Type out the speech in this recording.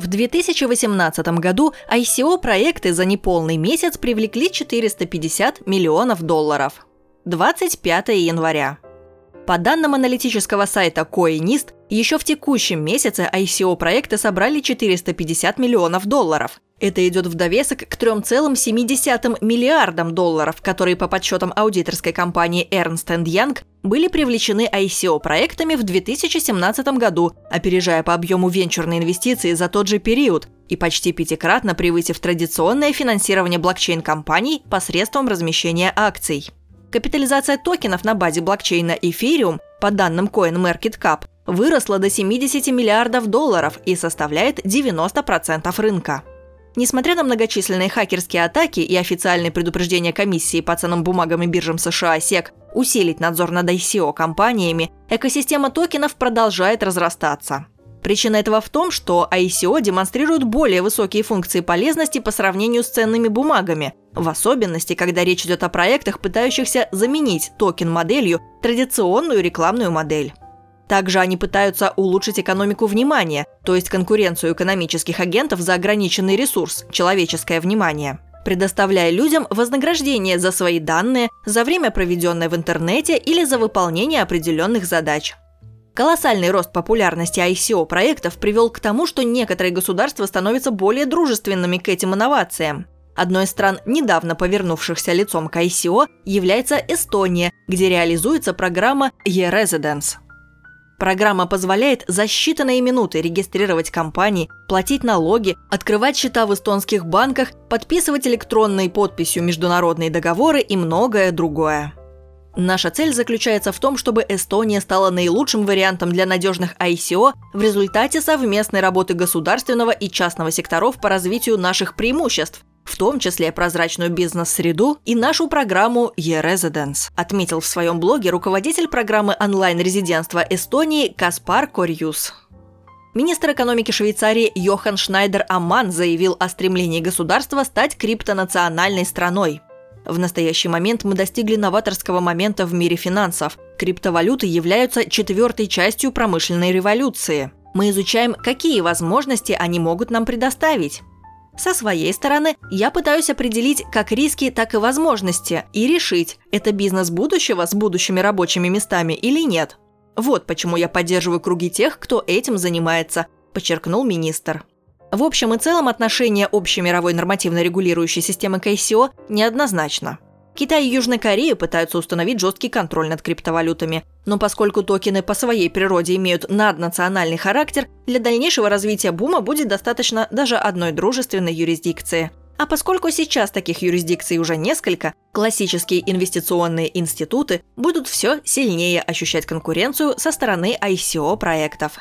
В 2018 году ICO-проекты за неполный месяц привлекли 450 миллионов долларов. 25 января. По данным аналитического сайта Coinist, еще в текущем месяце ICO-проекты собрали 450 миллионов долларов. Это идет в довесок к 3,7 миллиардам долларов, которые по подсчетам аудиторской компании Ernst Young были привлечены ICO-проектами в 2017 году, опережая по объему венчурной инвестиции за тот же период и почти пятикратно превысив традиционное финансирование блокчейн-компаний посредством размещения акций. Капитализация токенов на базе блокчейна Ethereum, по данным CoinMarketCap, выросла до 70 миллиардов долларов и составляет 90% рынка. Несмотря на многочисленные хакерские атаки и официальные предупреждения комиссии по ценным бумагам и биржам США SEC усилить надзор над ICO компаниями, экосистема токенов продолжает разрастаться. Причина этого в том, что ICO демонстрирует более высокие функции полезности по сравнению с ценными бумагами, в особенности, когда речь идет о проектах, пытающихся заменить токен-моделью традиционную рекламную модель. Также они пытаются улучшить экономику внимания, то есть конкуренцию экономических агентов за ограниченный ресурс – человеческое внимание предоставляя людям вознаграждение за свои данные, за время, проведенное в интернете или за выполнение определенных задач. Колоссальный рост популярности ICO-проектов привел к тому, что некоторые государства становятся более дружественными к этим инновациям. Одной из стран, недавно повернувшихся лицом к ICO, является Эстония, где реализуется программа e-Residence. Программа позволяет за считанные минуты регистрировать компании, платить налоги, открывать счета в эстонских банках, подписывать электронной подписью международные договоры и многое другое. Наша цель заключается в том, чтобы Эстония стала наилучшим вариантом для надежных ICO в результате совместной работы государственного и частного секторов по развитию наших преимуществ, в том числе прозрачную бизнес-среду и нашу программу e-Residence, отметил в своем блоге руководитель программы онлайн-резидентства Эстонии Каспар Корьюс. Министр экономики Швейцарии Йохан Шнайдер Аман заявил о стремлении государства стать криптонациональной страной. В настоящий момент мы достигли новаторского момента в мире финансов. Криптовалюты являются четвертой частью промышленной революции. Мы изучаем, какие возможности они могут нам предоставить. Со своей стороны, я пытаюсь определить как риски, так и возможности и решить, это бизнес будущего с будущими рабочими местами или нет. Вот почему я поддерживаю круги тех, кто этим занимается, подчеркнул министр. В общем и целом отношение общей мировой нормативно регулирующей системы к ICO неоднозначно – Китай и Южная Корея пытаются установить жесткий контроль над криптовалютами. Но поскольку токены по своей природе имеют наднациональный характер, для дальнейшего развития бума будет достаточно даже одной дружественной юрисдикции. А поскольку сейчас таких юрисдикций уже несколько, классические инвестиционные институты будут все сильнее ощущать конкуренцию со стороны ICO-проектов.